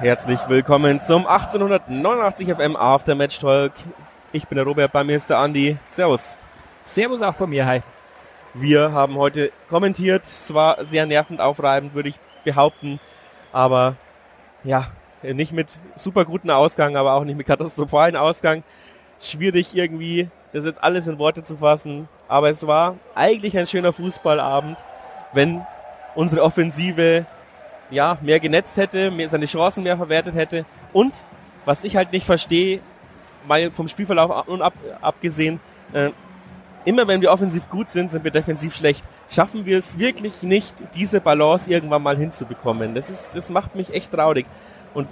Herzlich willkommen zum 1889 FM Aftermatch Talk. Ich bin der Robert, bei mir ist der Andi. Servus. Servus auch von mir, hi. Wir haben heute kommentiert. Es war sehr nervend aufreibend, würde ich behaupten. Aber ja, nicht mit super guten Ausgang, aber auch nicht mit katastrophalen Ausgang. Schwierig irgendwie, das jetzt alles in Worte zu fassen. Aber es war eigentlich ein schöner Fußballabend, wenn unsere Offensive ja, mehr genetzt hätte, mehr, seine Chancen mehr verwertet hätte. Und was ich halt nicht verstehe, mal vom Spielverlauf ab, abgesehen, äh, immer wenn wir offensiv gut sind, sind wir defensiv schlecht. Schaffen wir es wirklich nicht, diese Balance irgendwann mal hinzubekommen. Das ist, das macht mich echt traurig. Und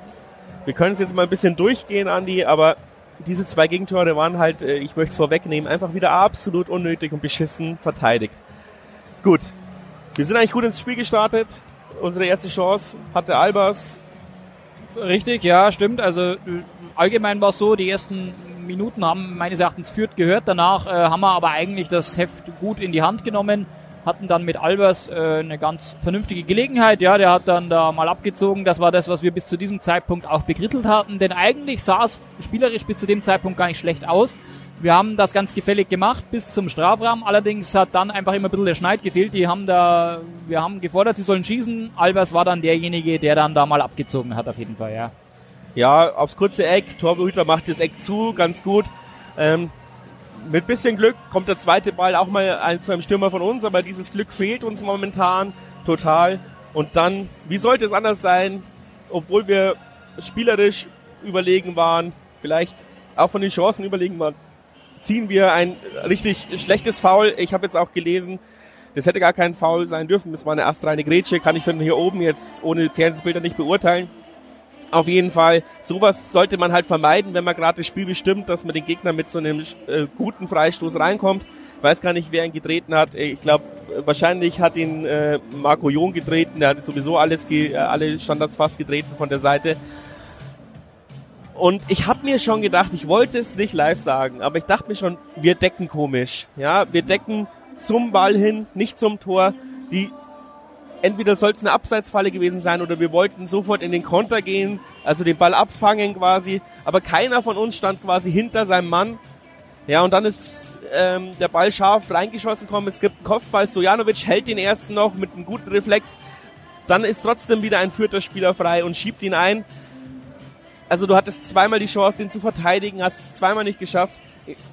wir können es jetzt mal ein bisschen durchgehen, Andi, aber diese zwei Gegentore waren halt, äh, ich möchte es vorwegnehmen, einfach wieder absolut unnötig und beschissen verteidigt. Gut. Wir sind eigentlich gut ins Spiel gestartet unsere erste Chance hatte Albers. Richtig, ja, stimmt. Also allgemein war es so, die ersten Minuten haben meines Erachtens Fürth gehört. Danach äh, haben wir aber eigentlich das Heft gut in die Hand genommen. Hatten dann mit Albers äh, eine ganz vernünftige Gelegenheit. Ja, der hat dann da mal abgezogen. Das war das, was wir bis zu diesem Zeitpunkt auch bekrittelt hatten. Denn eigentlich sah es spielerisch bis zu dem Zeitpunkt gar nicht schlecht aus. Wir haben das ganz gefällig gemacht bis zum Strafraum. Allerdings hat dann einfach immer ein bisschen der Schneid gefehlt. Die haben da, wir haben gefordert, sie sollen schießen. Albers war dann derjenige, der dann da mal abgezogen hat, auf jeden Fall, ja. Ja, aufs kurze Eck. Torhüter macht das Eck zu, ganz gut. Ähm, mit bisschen Glück kommt der zweite Ball auch mal zu einem Stürmer von uns, aber dieses Glück fehlt uns momentan total. Und dann, wie sollte es anders sein, obwohl wir spielerisch überlegen waren, vielleicht auch von den Chancen überlegen waren, ziehen wir ein richtig schlechtes Foul. Ich habe jetzt auch gelesen, das hätte gar kein Foul sein dürfen. Das war eine astreine Grätsche, kann ich von hier oben jetzt ohne Fernsehbilder nicht beurteilen. Auf jeden Fall, sowas sollte man halt vermeiden, wenn man gerade das Spiel bestimmt, dass man den Gegner mit so einem äh, guten Freistoß reinkommt. Weiß gar nicht, wer ihn getreten hat. Ich glaube, wahrscheinlich hat ihn äh, Marco John getreten. Der hat sowieso alles, ge alle Standards fast getreten von der Seite. Und ich habe mir schon gedacht, ich wollte es nicht live sagen, aber ich dachte mir schon, wir decken komisch. Ja, wir decken zum Ball hin, nicht zum Tor. Die entweder soll es eine Abseitsfalle gewesen sein oder wir wollten sofort in den Konter gehen, also den Ball abfangen quasi. Aber keiner von uns stand quasi hinter seinem Mann. Ja, und dann ist ähm, der Ball scharf reingeschossen kommen. Es gibt einen Kopfball. Sojanovic hält den ersten noch mit einem guten Reflex. Dann ist trotzdem wieder ein vierter Spieler frei und schiebt ihn ein. Also du hattest zweimal die Chance, den zu verteidigen, hast es zweimal nicht geschafft.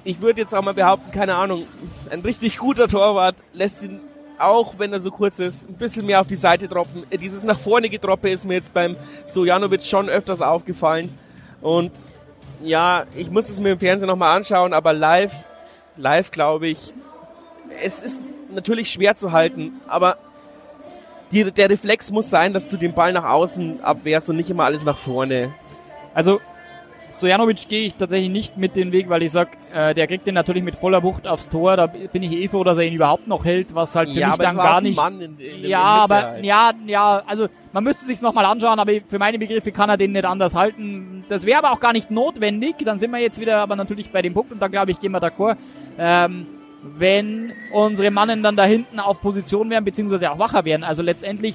Ich würde jetzt auch mal behaupten, keine Ahnung, ein richtig guter Torwart lässt ihn auch wenn er so kurz ist, ein bisschen mehr auf die Seite droppen. Dieses nach vorne gedroppe ist mir jetzt beim Sojanovic schon öfters aufgefallen. Und ja, ich muss es mir im Fernsehen nochmal anschauen, aber live, live glaube ich, es ist natürlich schwer zu halten, aber die, der Reflex muss sein, dass du den Ball nach außen abwehrst und nicht immer alles nach vorne. Also Stojanovic gehe ich tatsächlich nicht mit den Weg, weil ich sag, äh, der kriegt den natürlich mit voller Wucht aufs Tor. Da bin ich eh froh, dass er ihn überhaupt noch hält, was halt für ja, mich dann gar nicht. In, in, ja, aber ja, ja, also man müsste sich's noch mal anschauen, aber für meine Begriffe kann er den nicht anders halten. Das wäre aber auch gar nicht notwendig. Dann sind wir jetzt wieder aber natürlich bei dem Punkt und da glaube ich, gehen wir d'accord. Ähm, wenn unsere Mannen dann da hinten auf Position wären, beziehungsweise auch wacher wären. Also letztendlich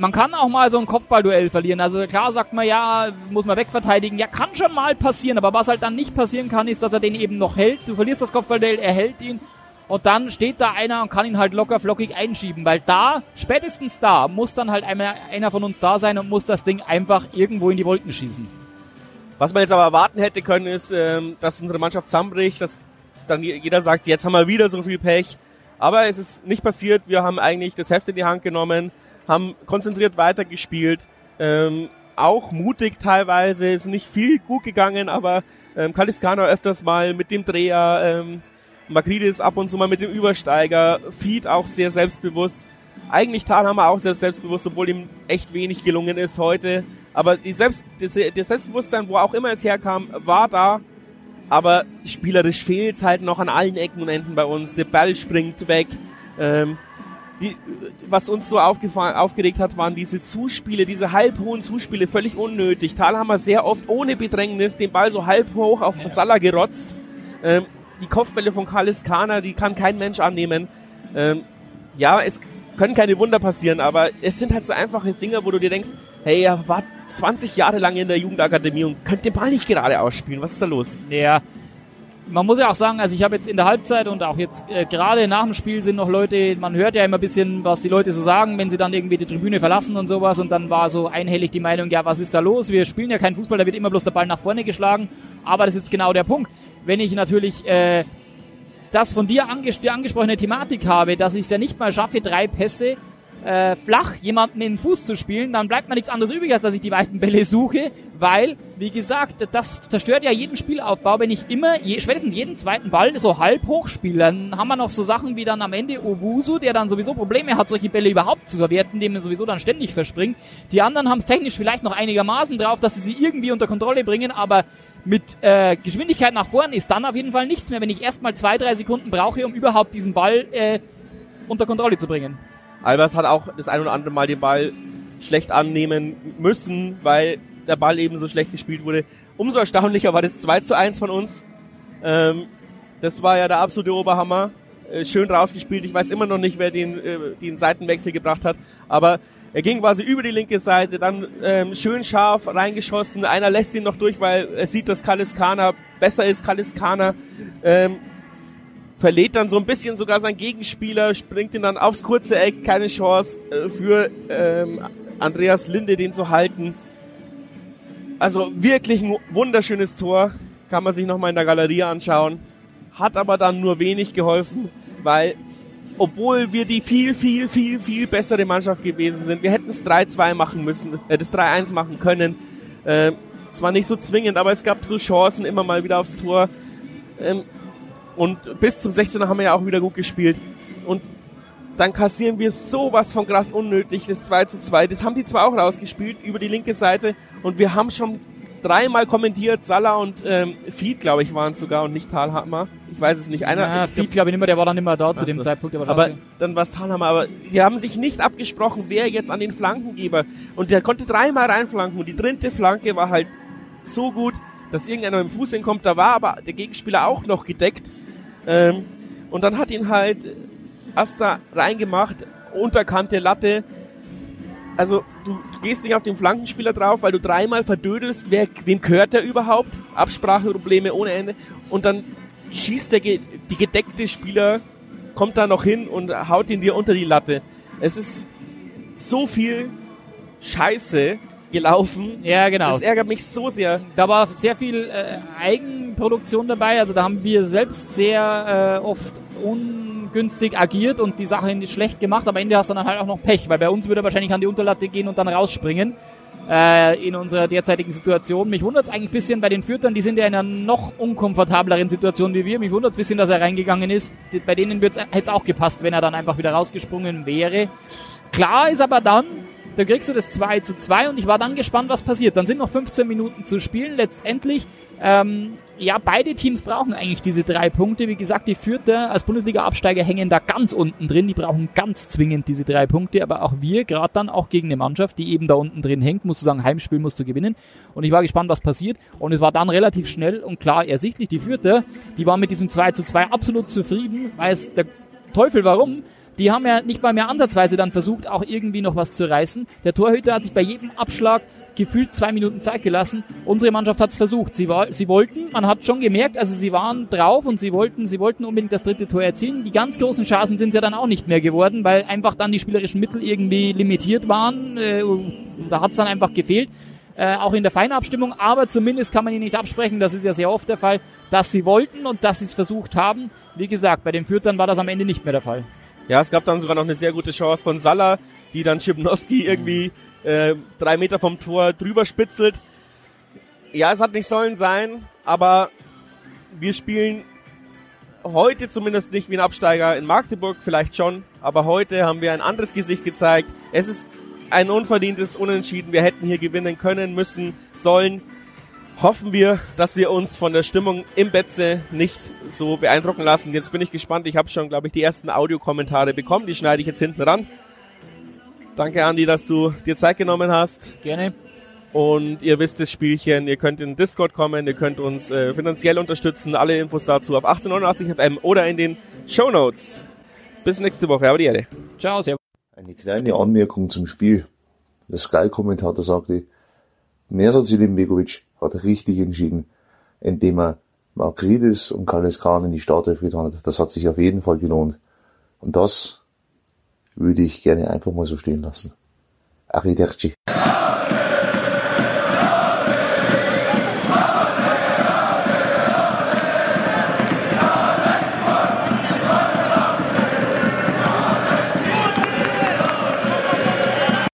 man kann auch mal so ein Kopfballduell verlieren. Also klar sagt man, ja, muss man wegverteidigen. Ja, kann schon mal passieren, aber was halt dann nicht passieren kann, ist, dass er den eben noch hält. Du verlierst das Kopfballduell, er hält ihn und dann steht da einer und kann ihn halt locker flockig einschieben, weil da, spätestens da, muss dann halt einer, einer von uns da sein und muss das Ding einfach irgendwo in die Wolken schießen. Was man jetzt aber erwarten hätte können, ist, ähm, dass unsere Mannschaft zusammenbricht, dass dann jeder sagt, jetzt haben wir wieder so viel Pech. Aber es ist nicht passiert. Wir haben eigentlich das Heft in die Hand genommen haben konzentriert weitergespielt, ähm, auch mutig teilweise, ist nicht viel gut gegangen, aber ähm, Kaliskano öfters mal mit dem Dreher, ähm, Magridis ab und zu mal mit dem Übersteiger, Feed auch sehr selbstbewusst. Eigentlich Talhammer auch sehr selbstbewusst, obwohl ihm echt wenig gelungen ist heute. Aber die Selbst, das, das Selbstbewusstsein, wo auch immer es herkam, war da. Aber spielerisch fehlt es halt noch an allen Ecken und Enden bei uns. Der Ball springt weg. Ähm, die, was uns so aufgeregt hat, waren diese Zuspiele, diese halbhohen Zuspiele, völlig unnötig. Thalhammer sehr oft ohne Bedrängnis den Ball so halb hoch auf ja. Salah gerotzt. Ähm, die Kopfbälle von Kalis Kana, die kann kein Mensch annehmen. Ähm, ja, es können keine Wunder passieren, aber es sind halt so einfache Dinge, wo du dir denkst, hey, er war 20 Jahre lang in der Jugendakademie und könnte den Ball nicht gerade ausspielen. Was ist da los? Ja, man muss ja auch sagen, also ich habe jetzt in der Halbzeit und auch jetzt äh, gerade nach dem Spiel sind noch Leute, man hört ja immer ein bisschen, was die Leute so sagen, wenn sie dann irgendwie die Tribüne verlassen und sowas und dann war so einhellig die Meinung, ja, was ist da los? Wir spielen ja keinen Fußball, da wird immer bloß der Ball nach vorne geschlagen, aber das ist jetzt genau der Punkt. Wenn ich natürlich äh, das von dir anges angesprochene Thematik habe, dass ich es ja nicht mal schaffe, drei Pässe äh, flach jemanden in den Fuß zu spielen, dann bleibt mir nichts anderes übrig, als dass ich die weiten Bälle suche, weil, wie gesagt, das zerstört ja jeden Spielaufbau, wenn ich immer, je, spätestens jeden zweiten Ball so halb hoch spiele. Dann haben wir noch so Sachen wie dann am Ende Owusu, der dann sowieso Probleme hat, solche Bälle überhaupt zu verwerten, dem er sowieso dann ständig verspringt. Die anderen haben es technisch vielleicht noch einigermaßen drauf, dass sie sie irgendwie unter Kontrolle bringen, aber mit äh, Geschwindigkeit nach vorn ist dann auf jeden Fall nichts mehr, wenn ich erstmal zwei, drei Sekunden brauche, um überhaupt diesen Ball äh, unter Kontrolle zu bringen. Albers hat auch das ein oder andere Mal den Ball schlecht annehmen müssen, weil der Ball eben so schlecht gespielt wurde. Umso erstaunlicher war das 2 zu 1 von uns. Ähm, das war ja der absolute Oberhammer. Äh, schön rausgespielt. Ich weiß immer noch nicht, wer den, äh, den Seitenwechsel gebracht hat. Aber er ging quasi über die linke Seite, dann ähm, schön scharf reingeschossen. Einer lässt ihn noch durch, weil er sieht, dass Kaliskana besser ist. Kaliskana ähm, verlädt dann so ein bisschen sogar sein Gegenspieler, springt ihn dann aufs kurze Eck, keine Chance äh, für ähm, Andreas Linde, den zu halten. Also wirklich ein wunderschönes Tor, kann man sich nochmal in der Galerie anschauen. Hat aber dann nur wenig geholfen, weil obwohl wir die viel, viel, viel, viel bessere Mannschaft gewesen sind, wir hätten es 3-2 machen müssen, äh, das 3-1 machen können. Äh, zwar nicht so zwingend, aber es gab so Chancen immer mal wieder aufs Tor. Ähm, und bis zum 16er haben wir ja auch wieder gut gespielt. Und dann kassieren wir sowas von krass unnötig, das 2 zu 2. Das haben die zwar auch rausgespielt über die linke Seite und wir haben schon dreimal kommentiert, Salah und ähm, Fied, glaube ich, waren es sogar und nicht Talhammer. Ich weiß es nicht. Einer, ja, Fied, glaube ich, nicht mehr, der war dann nicht mehr da zu dem Zeitpunkt. Aber, aber dann war es Talhammer. Aber die haben sich nicht abgesprochen, wer jetzt an den Flankengeber. Und der konnte dreimal reinflanken und die dritte Flanke war halt so gut, dass irgendeiner mit dem Fuß hinkommt. Da war aber der Gegenspieler auch noch gedeckt. Ähm, und dann hat ihn halt Asta reingemacht, unterkante Latte. Also du, du, gehst nicht auf den Flankenspieler drauf, weil du dreimal verdödelst, wer, wem gehört der überhaupt? Abspracheprobleme ohne Ende. Und dann schießt der die gedeckte Spieler, kommt da noch hin und haut ihn dir unter die Latte. Es ist so viel Scheiße gelaufen. Ja, genau. Das ärgert mich so sehr. Da war sehr viel äh, Eigenproduktion dabei. Also da haben wir selbst sehr äh, oft ungünstig agiert und die Sache nicht schlecht gemacht. Am Ende hast du dann halt auch noch Pech, weil bei uns würde er wahrscheinlich an die Unterlatte gehen und dann rausspringen äh, in unserer derzeitigen Situation. Mich wundert es eigentlich ein bisschen bei den Fürtern, die sind ja in einer noch unkomfortableren Situation wie wir. Mich wundert ein bisschen, dass er reingegangen ist. Bei denen hätte es auch gepasst, wenn er dann einfach wieder rausgesprungen wäre. Klar ist aber dann, dann kriegst du das 2 zu 2 und ich war dann gespannt, was passiert. Dann sind noch 15 Minuten zu spielen. Letztendlich, ähm, ja, beide Teams brauchen eigentlich diese drei Punkte. Wie gesagt, die Vierter als Bundesliga-Absteiger hängen da ganz unten drin. Die brauchen ganz zwingend diese drei Punkte. Aber auch wir, gerade dann auch gegen eine Mannschaft, die eben da unten drin hängt, musst du sagen, Heimspiel musst du gewinnen. Und ich war gespannt, was passiert. Und es war dann relativ schnell und klar ersichtlich. Die Vierter, die waren mit diesem 2 zu 2 absolut zufrieden, weil es der Teufel warum die haben ja nicht mal mehr ansatzweise dann versucht, auch irgendwie noch was zu reißen. Der Torhüter hat sich bei jedem Abschlag gefühlt zwei Minuten Zeit gelassen. Unsere Mannschaft hat es versucht. Sie, war, sie wollten, man hat schon gemerkt, also sie waren drauf und sie wollten, sie wollten unbedingt das dritte Tor erzielen. Die ganz großen Chancen sind ja dann auch nicht mehr geworden, weil einfach dann die spielerischen Mittel irgendwie limitiert waren. Äh, da hat es dann einfach gefehlt. Äh, auch in der Feinabstimmung, aber zumindest kann man ihnen nicht absprechen, das ist ja sehr oft der Fall, dass sie wollten und dass sie es versucht haben. Wie gesagt, bei den Fürtern war das am Ende nicht mehr der Fall. Ja, es gab dann sogar noch eine sehr gute Chance von Salah, die dann Schipnowski irgendwie äh, drei Meter vom Tor drüber spitzelt. Ja, es hat nicht sollen sein, aber wir spielen heute zumindest nicht wie ein Absteiger in Magdeburg, vielleicht schon, aber heute haben wir ein anderes Gesicht gezeigt. Es ist ein unverdientes Unentschieden. Wir hätten hier gewinnen können, müssen, sollen hoffen wir, dass wir uns von der Stimmung im Betze nicht so beeindrucken lassen. Jetzt bin ich gespannt. Ich habe schon, glaube ich, die ersten Audiokommentare bekommen. Die schneide ich jetzt hinten ran. Danke, Andi, dass du dir Zeit genommen hast. Gerne. Und ihr wisst das Spielchen, ihr könnt in Discord kommen, ihr könnt uns äh, finanziell unterstützen. Alle Infos dazu auf 1889 FM oder in den Show Notes. Bis nächste Woche. Aber die Erde. Ciao, servus. Eine kleine Anmerkung zum Spiel. der Sky-Kommentator sagte, Mersat Begovic hat richtig entschieden, indem er Margridis und Kalis Khan in die Startelf getan hat. Das hat sich auf jeden Fall gelohnt. Und das würde ich gerne einfach mal so stehen lassen. Arrivederci.